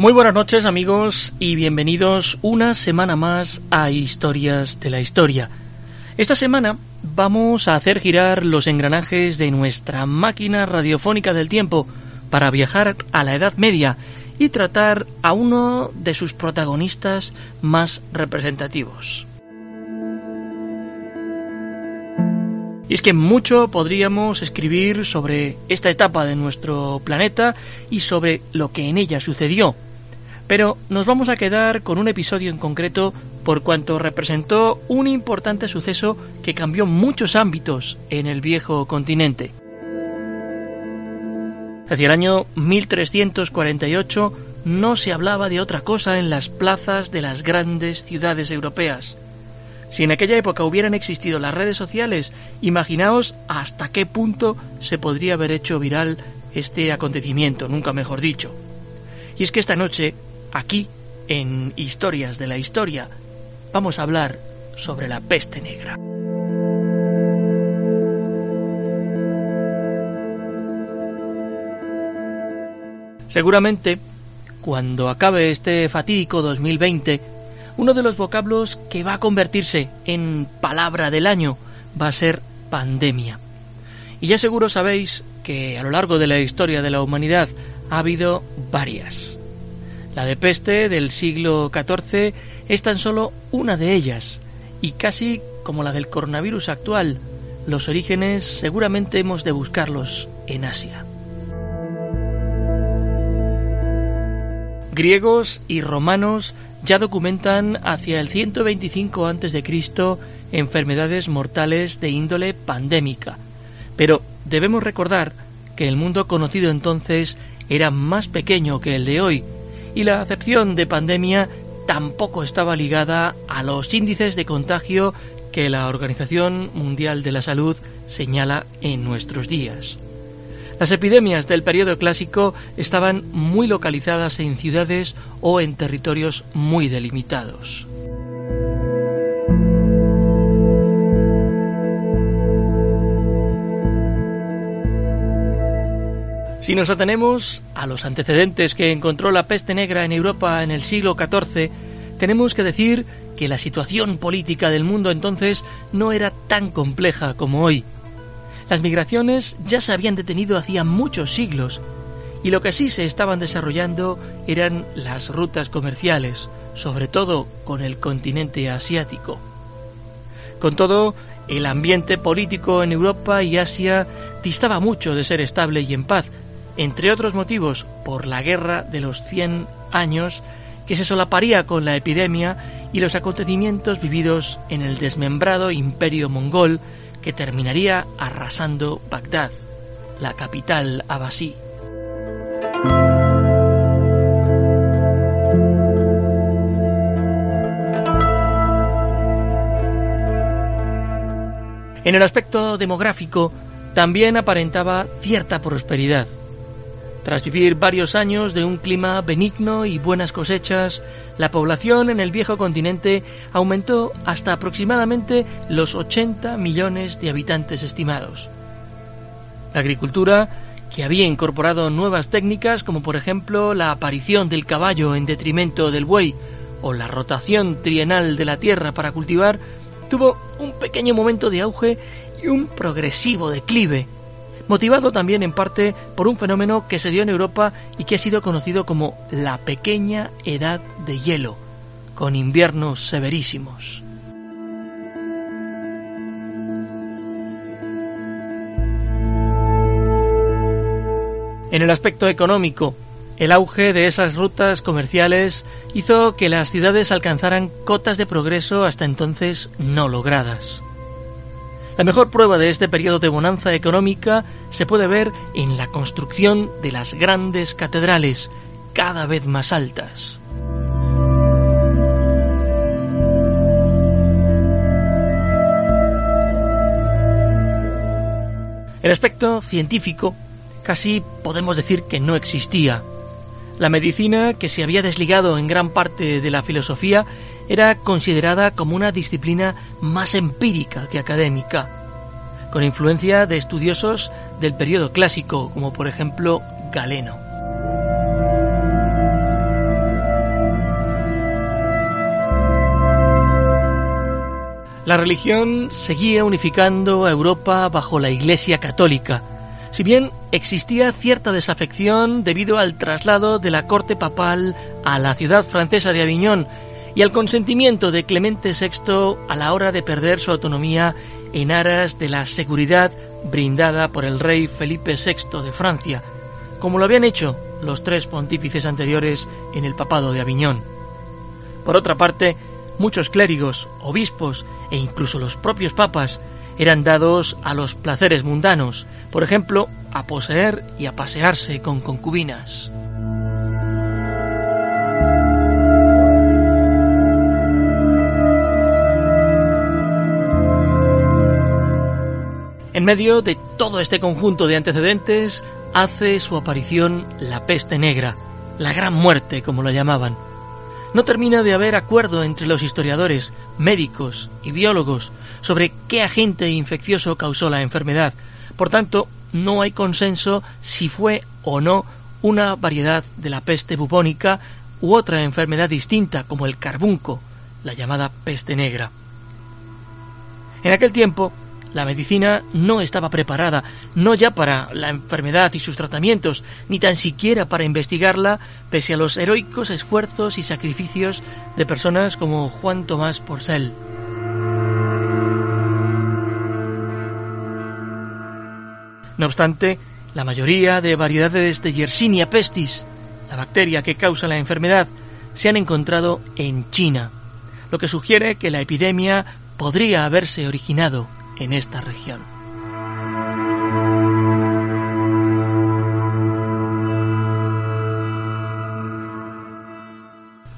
Muy buenas noches amigos y bienvenidos una semana más a Historias de la Historia. Esta semana vamos a hacer girar los engranajes de nuestra máquina radiofónica del tiempo para viajar a la Edad Media y tratar a uno de sus protagonistas más representativos. Y es que mucho podríamos escribir sobre esta etapa de nuestro planeta y sobre lo que en ella sucedió, pero nos vamos a quedar con un episodio en concreto por cuanto representó un importante suceso que cambió muchos ámbitos en el viejo continente. Hacia el año 1348 no se hablaba de otra cosa en las plazas de las grandes ciudades europeas. Si en aquella época hubieran existido las redes sociales, imaginaos hasta qué punto se podría haber hecho viral este acontecimiento, nunca mejor dicho. Y es que esta noche Aquí, en Historias de la Historia, vamos a hablar sobre la peste negra. Seguramente, cuando acabe este fatídico 2020, uno de los vocablos que va a convertirse en palabra del año va a ser pandemia. Y ya seguro sabéis que a lo largo de la historia de la humanidad ha habido varias. La de peste del siglo XIV es tan solo una de ellas, y casi como la del coronavirus actual, los orígenes seguramente hemos de buscarlos en Asia. Griegos y romanos ya documentan hacia el 125 a.C. enfermedades mortales de índole pandémica, pero debemos recordar que el mundo conocido entonces era más pequeño que el de hoy y la acepción de pandemia tampoco estaba ligada a los índices de contagio que la Organización Mundial de la Salud señala en nuestros días. Las epidemias del periodo clásico estaban muy localizadas en ciudades o en territorios muy delimitados. Si nos atenemos a los antecedentes que encontró la peste negra en Europa en el siglo XIV, tenemos que decir que la situación política del mundo entonces no era tan compleja como hoy. Las migraciones ya se habían detenido hacía muchos siglos y lo que sí se estaban desarrollando eran las rutas comerciales, sobre todo con el continente asiático. Con todo, el ambiente político en Europa y Asia distaba mucho de ser estable y en paz, entre otros motivos por la guerra de los 100 años que se solaparía con la epidemia y los acontecimientos vividos en el desmembrado imperio mongol que terminaría arrasando Bagdad, la capital abasí. En el aspecto demográfico también aparentaba cierta prosperidad. Tras vivir varios años de un clima benigno y buenas cosechas, la población en el viejo continente aumentó hasta aproximadamente los 80 millones de habitantes estimados. La agricultura, que había incorporado nuevas técnicas como por ejemplo la aparición del caballo en detrimento del buey o la rotación trienal de la tierra para cultivar, tuvo un pequeño momento de auge y un progresivo declive motivado también en parte por un fenómeno que se dio en Europa y que ha sido conocido como la pequeña edad de hielo, con inviernos severísimos. En el aspecto económico, el auge de esas rutas comerciales hizo que las ciudades alcanzaran cotas de progreso hasta entonces no logradas. La mejor prueba de este periodo de bonanza económica se puede ver en la construcción de las grandes catedrales, cada vez más altas. El aspecto científico casi podemos decir que no existía. La medicina, que se había desligado en gran parte de la filosofía, era considerada como una disciplina más empírica que académica, con influencia de estudiosos del periodo clásico, como por ejemplo Galeno. La religión seguía unificando a Europa bajo la Iglesia católica, si bien existía cierta desafección debido al traslado de la corte papal a la ciudad francesa de Aviñón y al consentimiento de Clemente VI a la hora de perder su autonomía en aras de la seguridad brindada por el rey Felipe VI de Francia, como lo habían hecho los tres pontífices anteriores en el papado de Aviñón. Por otra parte, muchos clérigos, obispos e incluso los propios papas eran dados a los placeres mundanos, por ejemplo, a poseer y a pasearse con concubinas. En medio de todo este conjunto de antecedentes hace su aparición la peste negra, la gran muerte como la llamaban. No termina de haber acuerdo entre los historiadores, médicos y biólogos sobre qué agente infeccioso causó la enfermedad. Por tanto, no hay consenso si fue o no una variedad de la peste bubónica u otra enfermedad distinta como el carbunco, la llamada peste negra. En aquel tiempo, la medicina no estaba preparada, no ya para la enfermedad y sus tratamientos, ni tan siquiera para investigarla, pese a los heroicos esfuerzos y sacrificios de personas como Juan Tomás Porcel. No obstante, la mayoría de variedades de Yersinia pestis, la bacteria que causa la enfermedad, se han encontrado en China, lo que sugiere que la epidemia podría haberse originado en esta región.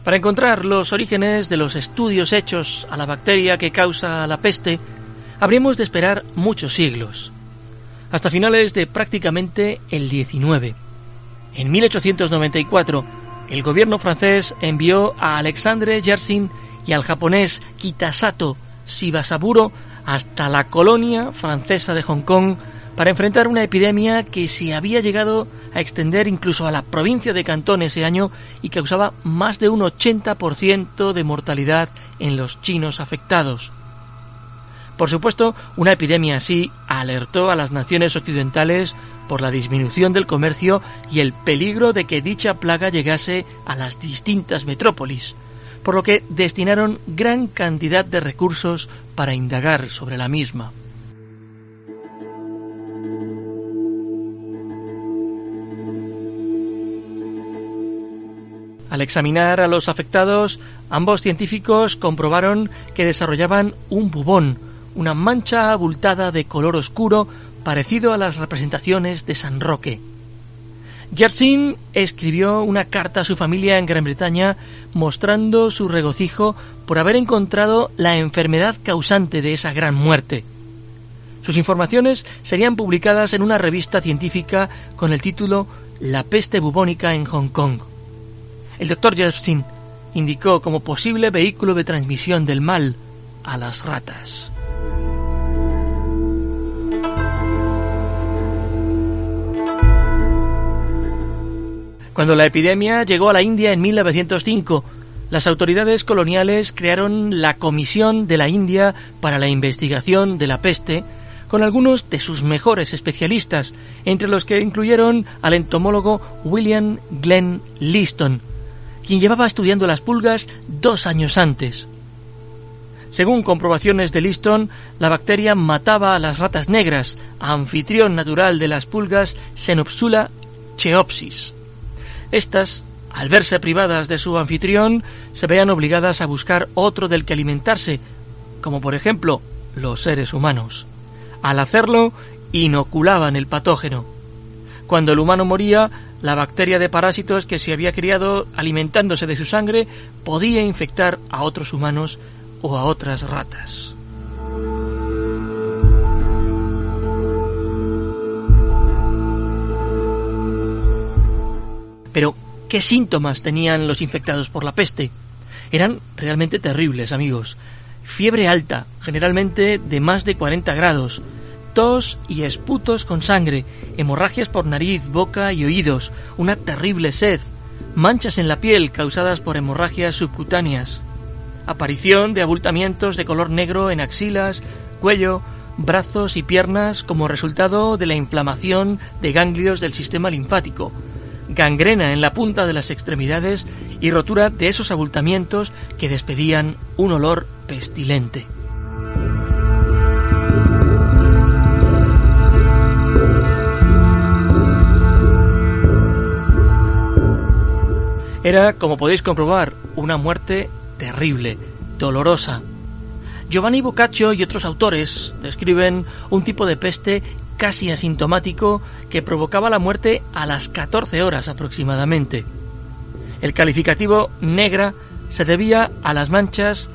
Para encontrar los orígenes de los estudios hechos a la bacteria que causa la peste, habríamos de esperar muchos siglos, hasta finales de prácticamente el XIX. En 1894, el gobierno francés envió a Alexandre Yersin y al japonés Kitasato Shibasaburo hasta la colonia francesa de Hong Kong para enfrentar una epidemia que se había llegado a extender incluso a la provincia de Cantón ese año y causaba más de un 80% de mortalidad en los chinos afectados. Por supuesto, una epidemia así alertó a las naciones occidentales por la disminución del comercio y el peligro de que dicha plaga llegase a las distintas metrópolis, por lo que destinaron gran cantidad de recursos para indagar sobre la misma. Al examinar a los afectados, ambos científicos comprobaron que desarrollaban un bubón, una mancha abultada de color oscuro parecido a las representaciones de San Roque. Yersin escribió una carta a su familia en Gran Bretaña mostrando su regocijo por haber encontrado la enfermedad causante de esa gran muerte. Sus informaciones serían publicadas en una revista científica con el título La peste bubónica en Hong Kong. El doctor Yersin indicó como posible vehículo de transmisión del mal a las ratas. Cuando la epidemia llegó a la India en 1905, las autoridades coloniales crearon la Comisión de la India para la Investigación de la Peste, con algunos de sus mejores especialistas, entre los que incluyeron al entomólogo William Glenn Liston, quien llevaba estudiando las pulgas dos años antes. Según comprobaciones de Liston, la bacteria mataba a las ratas negras, anfitrión natural de las pulgas Xenopsula Cheopsis. Estas, al verse privadas de su anfitrión, se veían obligadas a buscar otro del que alimentarse, como por ejemplo los seres humanos. Al hacerlo, inoculaban el patógeno. Cuando el humano moría, la bacteria de parásitos que se había criado alimentándose de su sangre podía infectar a otros humanos o a otras ratas. Pero, ¿qué síntomas tenían los infectados por la peste? Eran realmente terribles, amigos. Fiebre alta, generalmente de más de 40 grados, tos y esputos con sangre, hemorragias por nariz, boca y oídos, una terrible sed, manchas en la piel causadas por hemorragias subcutáneas, aparición de abultamientos de color negro en axilas, cuello, brazos y piernas como resultado de la inflamación de ganglios del sistema linfático, gangrena en la punta de las extremidades y rotura de esos abultamientos que despedían un olor pestilente. Era, como podéis comprobar, una muerte terrible, dolorosa. Giovanni Boccaccio y otros autores describen un tipo de peste casi asintomático que provocaba la muerte a las 14 horas aproximadamente. El calificativo negra se debía a las manchas,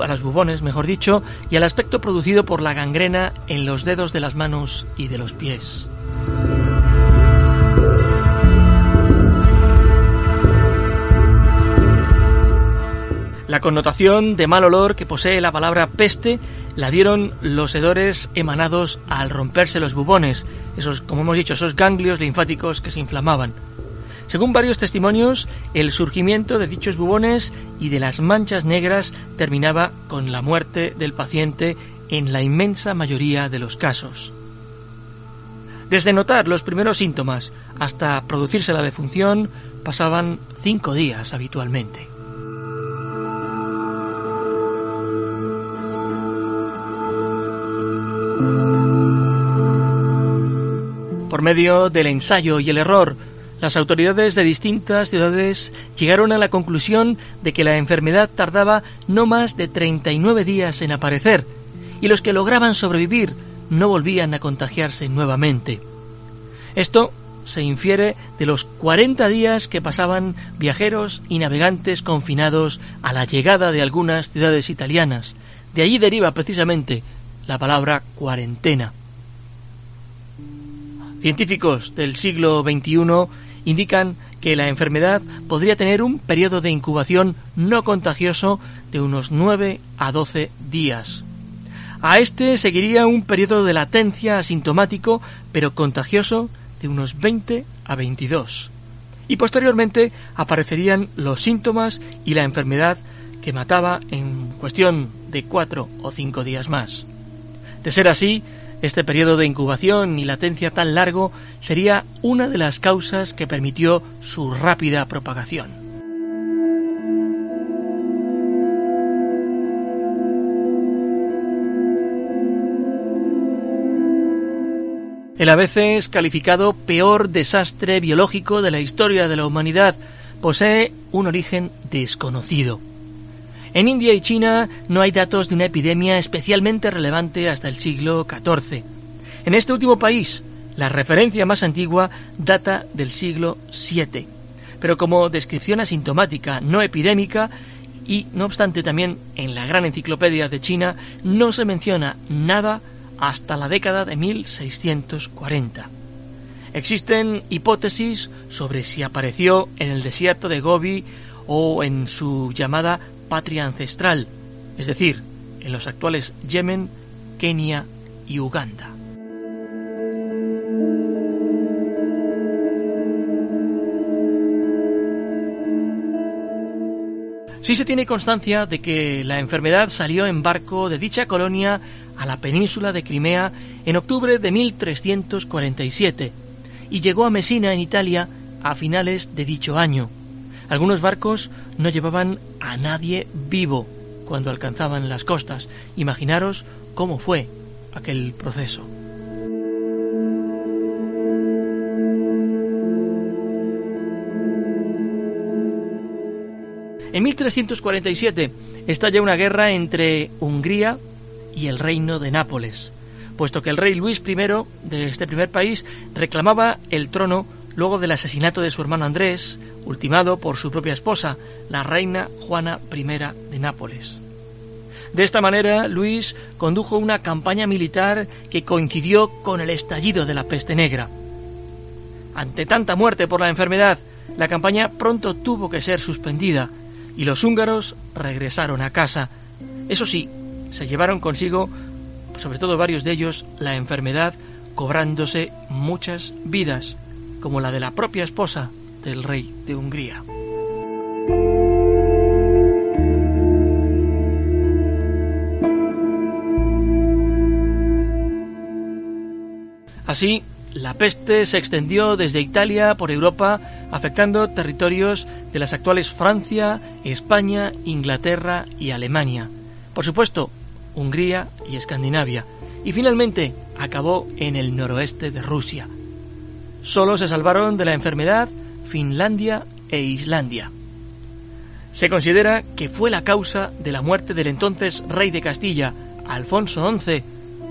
a los bubones, mejor dicho, y al aspecto producido por la gangrena en los dedos de las manos y de los pies. La connotación de mal olor que posee la palabra peste la dieron los hedores emanados al romperse los bubones, esos, como hemos dicho, esos ganglios linfáticos que se inflamaban. Según varios testimonios, el surgimiento de dichos bubones y de las manchas negras terminaba con la muerte del paciente en la inmensa mayoría de los casos. Desde notar los primeros síntomas hasta producirse la defunción pasaban cinco días habitualmente. Por medio del ensayo y el error, las autoridades de distintas ciudades llegaron a la conclusión de que la enfermedad tardaba no más de 39 días en aparecer, y los que lograban sobrevivir no volvían a contagiarse nuevamente. Esto se infiere de los 40 días que pasaban viajeros y navegantes confinados a la llegada de algunas ciudades italianas. De allí deriva precisamente la palabra cuarentena. Científicos del siglo XXI indican que la enfermedad podría tener un periodo de incubación no contagioso de unos 9 a 12 días. A este seguiría un periodo de latencia asintomático pero contagioso de unos 20 a 22. Y posteriormente aparecerían los síntomas y la enfermedad que mataba en cuestión de 4 o 5 días más. De ser así, este periodo de incubación y latencia tan largo sería una de las causas que permitió su rápida propagación. El a veces calificado peor desastre biológico de la historia de la humanidad posee un origen desconocido. En India y China no hay datos de una epidemia especialmente relevante hasta el siglo XIV. En este último país, la referencia más antigua data del siglo VII, pero como descripción asintomática, no epidémica, y no obstante también en la gran enciclopedia de China no se menciona nada hasta la década de 1640. Existen hipótesis sobre si apareció en el desierto de Gobi o en su llamada patria ancestral, es decir, en los actuales Yemen, Kenia y Uganda. Sí se tiene constancia de que la enfermedad salió en barco de dicha colonia a la península de Crimea en octubre de 1347 y llegó a Messina en Italia a finales de dicho año. Algunos barcos no llevaban a nadie vivo cuando alcanzaban las costas. Imaginaros cómo fue aquel proceso. En 1347 estalla una guerra entre Hungría y el reino de Nápoles, puesto que el rey Luis I de este primer país reclamaba el trono luego del asesinato de su hermano Andrés, ultimado por su propia esposa, la reina Juana I de Nápoles. De esta manera, Luis condujo una campaña militar que coincidió con el estallido de la peste negra. Ante tanta muerte por la enfermedad, la campaña pronto tuvo que ser suspendida y los húngaros regresaron a casa. Eso sí, se llevaron consigo, sobre todo varios de ellos, la enfermedad, cobrándose muchas vidas, como la de la propia esposa del rey de Hungría. Así, la peste se extendió desde Italia por Europa, afectando territorios de las actuales Francia, España, Inglaterra y Alemania. Por supuesto, Hungría y Escandinavia. Y finalmente acabó en el noroeste de Rusia. Solo se salvaron de la enfermedad Finlandia e Islandia. Se considera que fue la causa de la muerte del entonces rey de Castilla, Alfonso XI,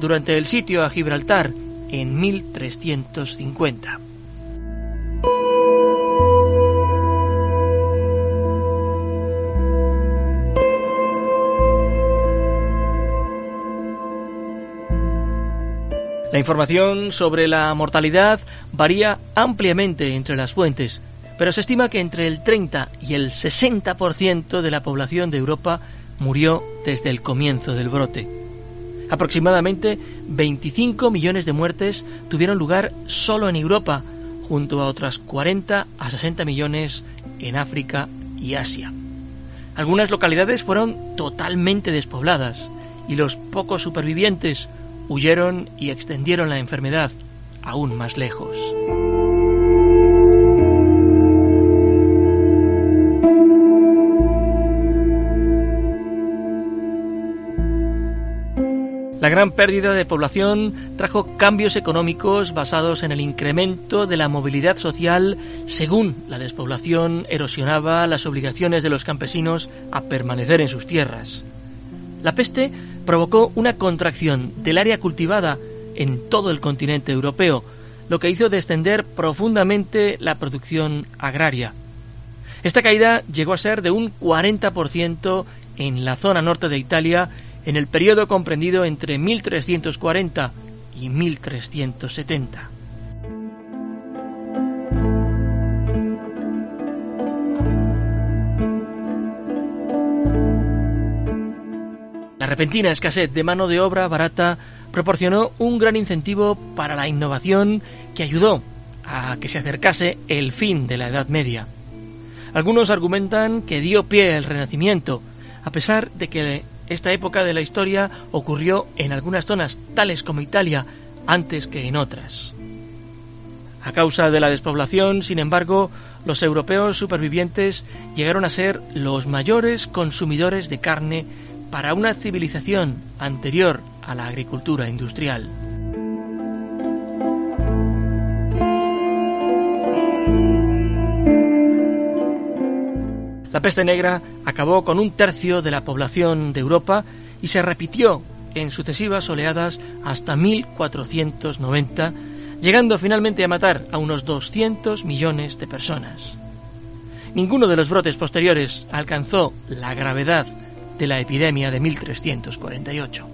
durante el sitio a Gibraltar en 1350. La información sobre la mortalidad varía ampliamente entre las fuentes, pero se estima que entre el 30 y el 60% de la población de Europa murió desde el comienzo del brote. Aproximadamente 25 millones de muertes tuvieron lugar solo en Europa, junto a otras 40 a 60 millones en África y Asia. Algunas localidades fueron totalmente despobladas y los pocos supervivientes huyeron y extendieron la enfermedad aún más lejos. La gran pérdida de población trajo cambios económicos basados en el incremento de la movilidad social según la despoblación erosionaba las obligaciones de los campesinos a permanecer en sus tierras. La peste provocó una contracción del área cultivada en todo el continente europeo, lo que hizo descender profundamente la producción agraria. Esta caída llegó a ser de un 40% en la zona norte de Italia en el periodo comprendido entre 1340 y 1370. La repentina escasez de mano de obra barata proporcionó un gran incentivo para la innovación que ayudó a que se acercase el fin de la Edad Media. Algunos argumentan que dio pie al Renacimiento, a pesar de que esta época de la historia ocurrió en algunas zonas, tales como Italia, antes que en otras. A causa de la despoblación, sin embargo, los europeos supervivientes llegaron a ser los mayores consumidores de carne para una civilización anterior a la agricultura industrial. La peste negra acabó con un tercio de la población de Europa y se repitió en sucesivas oleadas hasta 1490, llegando finalmente a matar a unos 200 millones de personas. Ninguno de los brotes posteriores alcanzó la gravedad de la epidemia de 1348.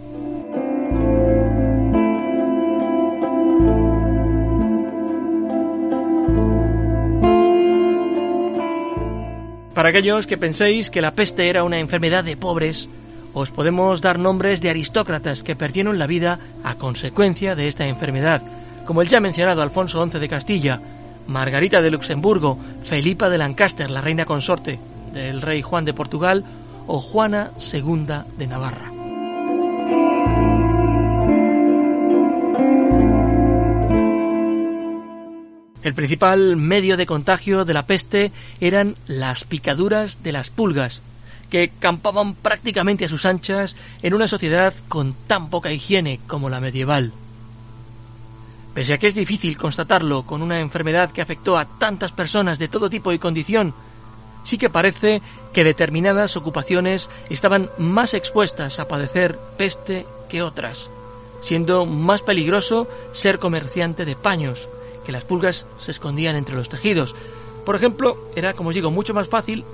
Para aquellos que penséis que la peste era una enfermedad de pobres, os podemos dar nombres de aristócratas que perdieron la vida a consecuencia de esta enfermedad, como el ya mencionado Alfonso XI de Castilla, Margarita de Luxemburgo, Felipa de Lancaster, la reina consorte del rey Juan de Portugal, o Juana II de Navarra. El principal medio de contagio de la peste eran las picaduras de las pulgas, que campaban prácticamente a sus anchas en una sociedad con tan poca higiene como la medieval. Pese a que es difícil constatarlo con una enfermedad que afectó a tantas personas de todo tipo y condición, sí que parece que determinadas ocupaciones estaban más expuestas a padecer peste que otras, siendo más peligroso ser comerciante de paños, que las pulgas se escondían entre los tejidos. Por ejemplo, era, como os digo, mucho más fácil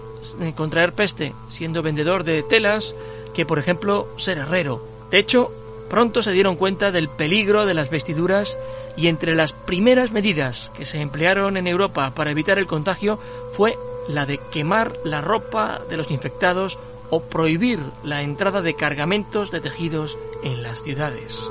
contraer peste siendo vendedor de telas que, por ejemplo, ser herrero. De hecho, pronto se dieron cuenta del peligro de las vestiduras y entre las primeras medidas que se emplearon en Europa para evitar el contagio fue la de quemar la ropa de los infectados o prohibir la entrada de cargamentos de tejidos en las ciudades.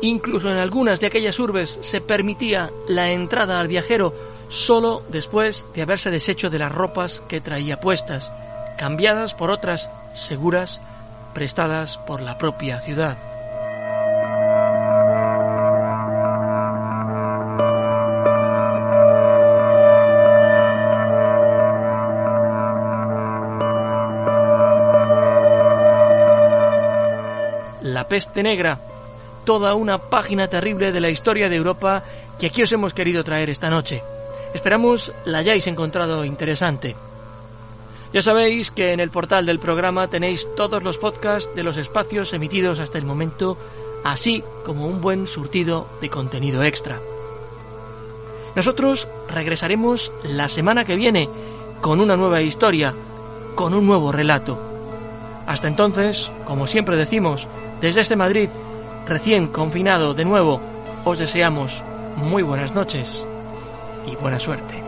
Incluso en algunas de aquellas urbes se permitía la entrada al viajero solo después de haberse deshecho de las ropas que traía puestas, cambiadas por otras seguras prestadas por la propia ciudad. Peste negra toda una página terrible de la historia de Europa que aquí os hemos querido traer esta noche. Esperamos la hayáis encontrado interesante. Ya sabéis que en el portal del programa tenéis todos los podcasts de los espacios emitidos hasta el momento, así como un buen surtido de contenido extra. Nosotros regresaremos la semana que viene con una nueva historia, con un nuevo relato. Hasta entonces, como siempre decimos, desde este Madrid, recién confinado de nuevo, os deseamos muy buenas noches y buena suerte.